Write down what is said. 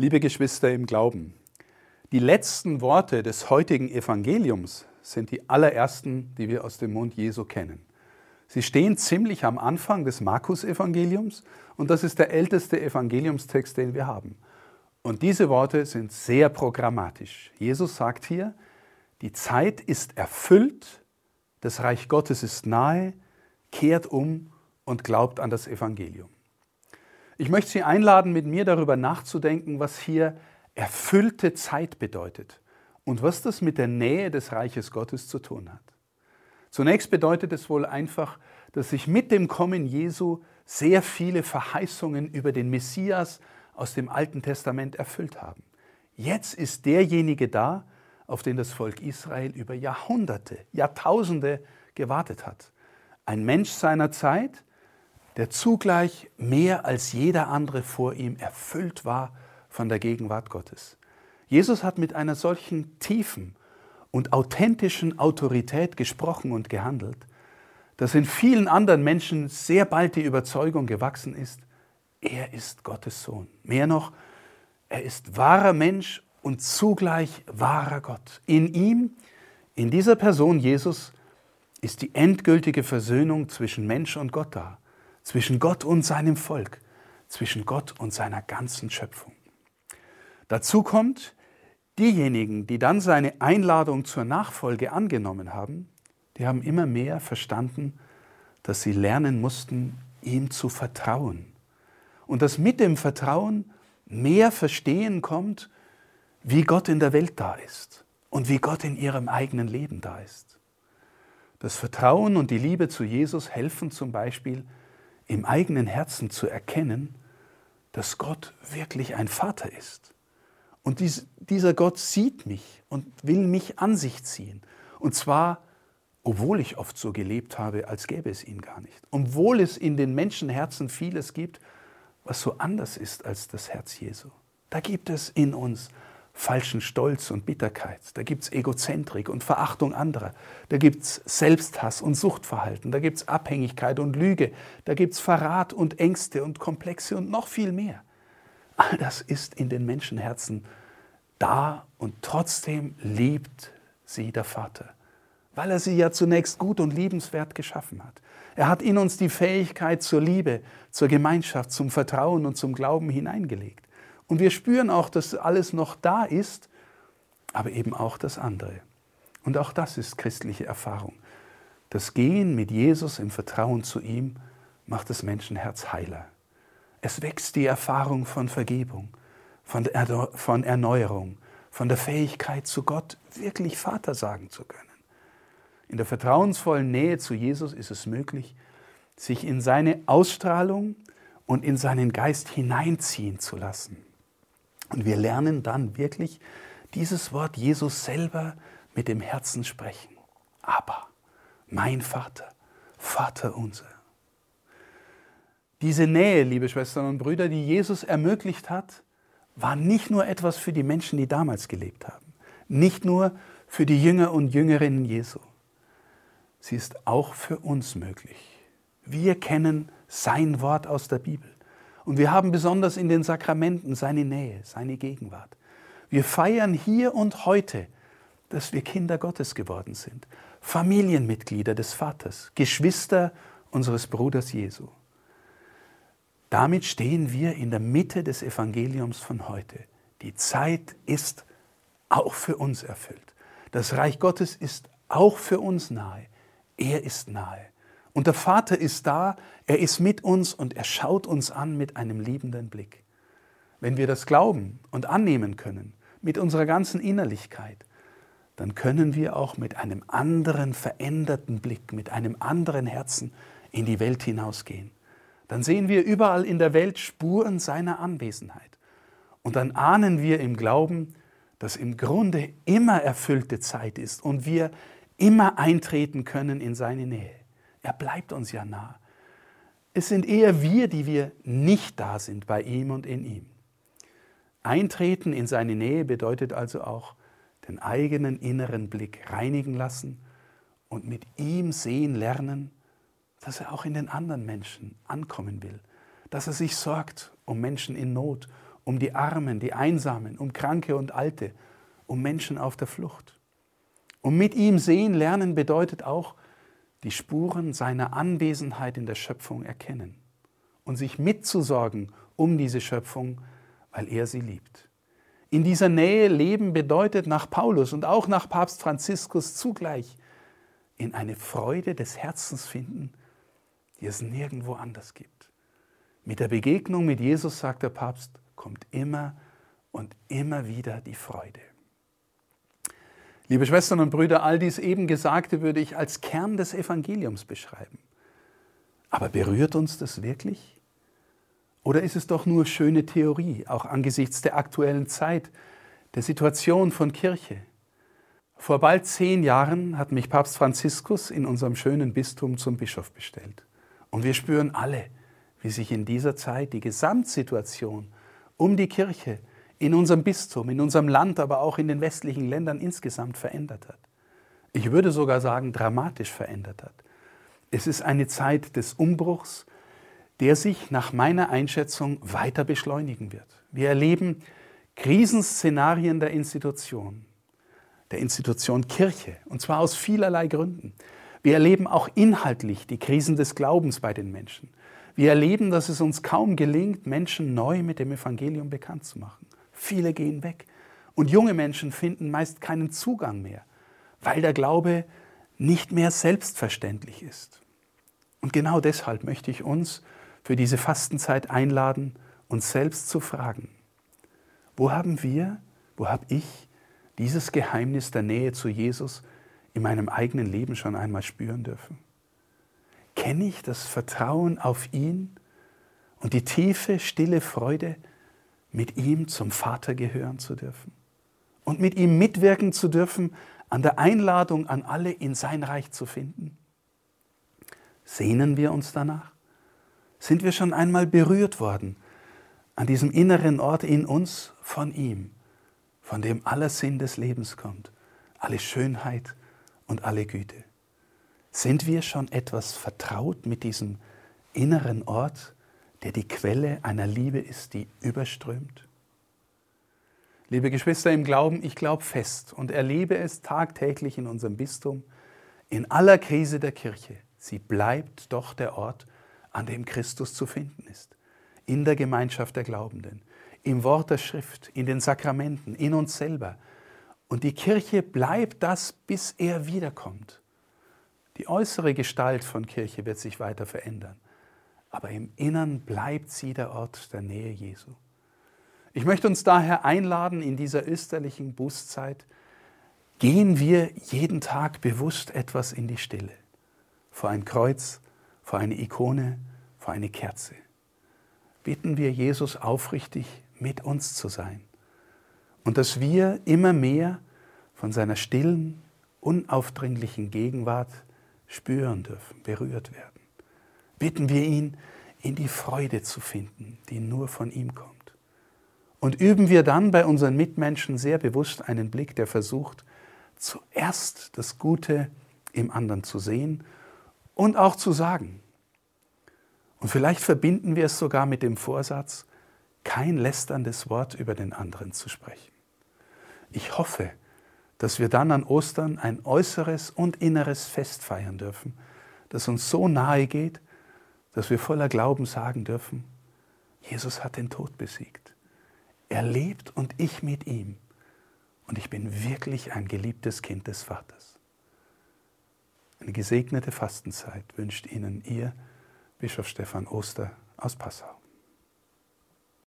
Liebe Geschwister im Glauben, die letzten Worte des heutigen Evangeliums sind die allerersten, die wir aus dem Mund Jesu kennen. Sie stehen ziemlich am Anfang des Markus-Evangeliums und das ist der älteste Evangeliumstext, den wir haben. Und diese Worte sind sehr programmatisch. Jesus sagt hier, die Zeit ist erfüllt, das Reich Gottes ist nahe, kehrt um und glaubt an das Evangelium. Ich möchte Sie einladen, mit mir darüber nachzudenken, was hier erfüllte Zeit bedeutet und was das mit der Nähe des Reiches Gottes zu tun hat. Zunächst bedeutet es wohl einfach, dass sich mit dem Kommen Jesu sehr viele Verheißungen über den Messias aus dem Alten Testament erfüllt haben. Jetzt ist derjenige da, auf den das Volk Israel über Jahrhunderte, Jahrtausende gewartet hat. Ein Mensch seiner Zeit, der zugleich mehr als jeder andere vor ihm erfüllt war von der Gegenwart Gottes. Jesus hat mit einer solchen tiefen und authentischen Autorität gesprochen und gehandelt, dass in vielen anderen Menschen sehr bald die Überzeugung gewachsen ist, er ist Gottes Sohn. Mehr noch, er ist wahrer Mensch und zugleich wahrer Gott. In ihm, in dieser Person Jesus, ist die endgültige Versöhnung zwischen Mensch und Gott da zwischen Gott und seinem Volk, zwischen Gott und seiner ganzen Schöpfung. Dazu kommt, diejenigen, die dann seine Einladung zur Nachfolge angenommen haben, die haben immer mehr verstanden, dass sie lernen mussten, ihm zu vertrauen. Und dass mit dem Vertrauen mehr Verstehen kommt, wie Gott in der Welt da ist und wie Gott in ihrem eigenen Leben da ist. Das Vertrauen und die Liebe zu Jesus helfen zum Beispiel, im eigenen Herzen zu erkennen, dass Gott wirklich ein Vater ist. Und dies, dieser Gott sieht mich und will mich an sich ziehen. Und zwar, obwohl ich oft so gelebt habe, als gäbe es ihn gar nicht. Obwohl es in den Menschenherzen vieles gibt, was so anders ist als das Herz Jesu. Da gibt es in uns falschen Stolz und Bitterkeit. Da gibt es Egozentrik und Verachtung anderer. Da gibt es Selbsthass und Suchtverhalten. Da gibt es Abhängigkeit und Lüge. Da gibt es Verrat und Ängste und Komplexe und noch viel mehr. All das ist in den Menschenherzen da und trotzdem liebt sie der Vater, weil er sie ja zunächst gut und liebenswert geschaffen hat. Er hat in uns die Fähigkeit zur Liebe, zur Gemeinschaft, zum Vertrauen und zum Glauben hineingelegt. Und wir spüren auch, dass alles noch da ist, aber eben auch das andere. Und auch das ist christliche Erfahrung. Das Gehen mit Jesus im Vertrauen zu ihm macht das Menschenherz heiler. Es wächst die Erfahrung von Vergebung, von, von Erneuerung, von der Fähigkeit zu Gott wirklich Vater sagen zu können. In der vertrauensvollen Nähe zu Jesus ist es möglich, sich in seine Ausstrahlung und in seinen Geist hineinziehen zu lassen. Und wir lernen dann wirklich dieses Wort Jesus selber mit dem Herzen sprechen. Aber, mein Vater, Vater unser. Diese Nähe, liebe Schwestern und Brüder, die Jesus ermöglicht hat, war nicht nur etwas für die Menschen, die damals gelebt haben, nicht nur für die Jünger und Jüngerinnen Jesu. Sie ist auch für uns möglich. Wir kennen sein Wort aus der Bibel. Und wir haben besonders in den Sakramenten seine Nähe, seine Gegenwart. Wir feiern hier und heute, dass wir Kinder Gottes geworden sind, Familienmitglieder des Vaters, Geschwister unseres Bruders Jesu. Damit stehen wir in der Mitte des Evangeliums von heute. Die Zeit ist auch für uns erfüllt. Das Reich Gottes ist auch für uns nahe. Er ist nahe. Und der Vater ist da, er ist mit uns und er schaut uns an mit einem liebenden Blick. Wenn wir das glauben und annehmen können, mit unserer ganzen Innerlichkeit, dann können wir auch mit einem anderen veränderten Blick, mit einem anderen Herzen in die Welt hinausgehen. Dann sehen wir überall in der Welt Spuren seiner Anwesenheit. Und dann ahnen wir im Glauben, dass im Grunde immer erfüllte Zeit ist und wir immer eintreten können in seine Nähe. Er bleibt uns ja nah. Es sind eher wir, die wir nicht da sind bei ihm und in ihm. Eintreten in seine Nähe bedeutet also auch den eigenen inneren Blick reinigen lassen und mit ihm sehen lernen, dass er auch in den anderen Menschen ankommen will, dass er sich sorgt um Menschen in Not, um die Armen, die Einsamen, um Kranke und Alte, um Menschen auf der Flucht. Und mit ihm sehen lernen bedeutet auch die Spuren seiner Anwesenheit in der Schöpfung erkennen und sich mitzusorgen um diese Schöpfung, weil er sie liebt. In dieser Nähe leben bedeutet nach Paulus und auch nach Papst Franziskus zugleich in eine Freude des Herzens finden, die es nirgendwo anders gibt. Mit der Begegnung mit Jesus, sagt der Papst, kommt immer und immer wieder die Freude. Liebe Schwestern und Brüder, all dies eben Gesagte würde ich als Kern des Evangeliums beschreiben. Aber berührt uns das wirklich? Oder ist es doch nur schöne Theorie, auch angesichts der aktuellen Zeit, der Situation von Kirche? Vor bald zehn Jahren hat mich Papst Franziskus in unserem schönen Bistum zum Bischof bestellt. Und wir spüren alle, wie sich in dieser Zeit die Gesamtsituation um die Kirche in unserem Bistum, in unserem Land, aber auch in den westlichen Ländern insgesamt verändert hat. Ich würde sogar sagen, dramatisch verändert hat. Es ist eine Zeit des Umbruchs, der sich nach meiner Einschätzung weiter beschleunigen wird. Wir erleben Krisenszenarien der Institution, der Institution Kirche, und zwar aus vielerlei Gründen. Wir erleben auch inhaltlich die Krisen des Glaubens bei den Menschen. Wir erleben, dass es uns kaum gelingt, Menschen neu mit dem Evangelium bekannt zu machen. Viele gehen weg. Und junge Menschen finden meist keinen Zugang mehr, weil der Glaube nicht mehr selbstverständlich ist. Und genau deshalb möchte ich uns für diese Fastenzeit einladen, uns selbst zu fragen, wo haben wir, wo habe ich dieses Geheimnis der Nähe zu Jesus in meinem eigenen Leben schon einmal spüren dürfen? Kenne ich das Vertrauen auf ihn und die tiefe, stille Freude, mit ihm zum Vater gehören zu dürfen und mit ihm mitwirken zu dürfen an der Einladung an alle in sein Reich zu finden? Sehnen wir uns danach? Sind wir schon einmal berührt worden an diesem inneren Ort in uns von ihm, von dem aller Sinn des Lebens kommt, alle Schönheit und alle Güte? Sind wir schon etwas vertraut mit diesem inneren Ort, der die Quelle einer Liebe ist, die überströmt? Liebe Geschwister im Glauben, ich glaube fest und erlebe es tagtäglich in unserem Bistum, in aller Krise der Kirche. Sie bleibt doch der Ort, an dem Christus zu finden ist. In der Gemeinschaft der Glaubenden, im Wort der Schrift, in den Sakramenten, in uns selber. Und die Kirche bleibt das, bis er wiederkommt. Die äußere Gestalt von Kirche wird sich weiter verändern, aber im Innern bleibt sie der Ort der Nähe Jesu. Ich möchte uns daher einladen, in dieser österlichen Bußzeit gehen wir jeden Tag bewusst etwas in die Stille, vor ein Kreuz, vor eine Ikone, vor eine Kerze. Bitten wir Jesus aufrichtig, mit uns zu sein und dass wir immer mehr von seiner stillen, unaufdringlichen Gegenwart spüren dürfen, berührt werden. Bitten wir ihn, in die Freude zu finden, die nur von ihm kommt. Und üben wir dann bei unseren Mitmenschen sehr bewusst einen Blick, der versucht, zuerst das Gute im anderen zu sehen und auch zu sagen. Und vielleicht verbinden wir es sogar mit dem Vorsatz, kein lästerndes Wort über den anderen zu sprechen. Ich hoffe, dass wir dann an Ostern ein äußeres und inneres Fest feiern dürfen, das uns so nahe geht, dass wir voller Glauben sagen dürfen, Jesus hat den Tod besiegt. Er lebt und ich mit ihm. Und ich bin wirklich ein geliebtes Kind des Vaters. Eine gesegnete Fastenzeit wünscht Ihnen Ihr Bischof Stefan Oster aus Passau.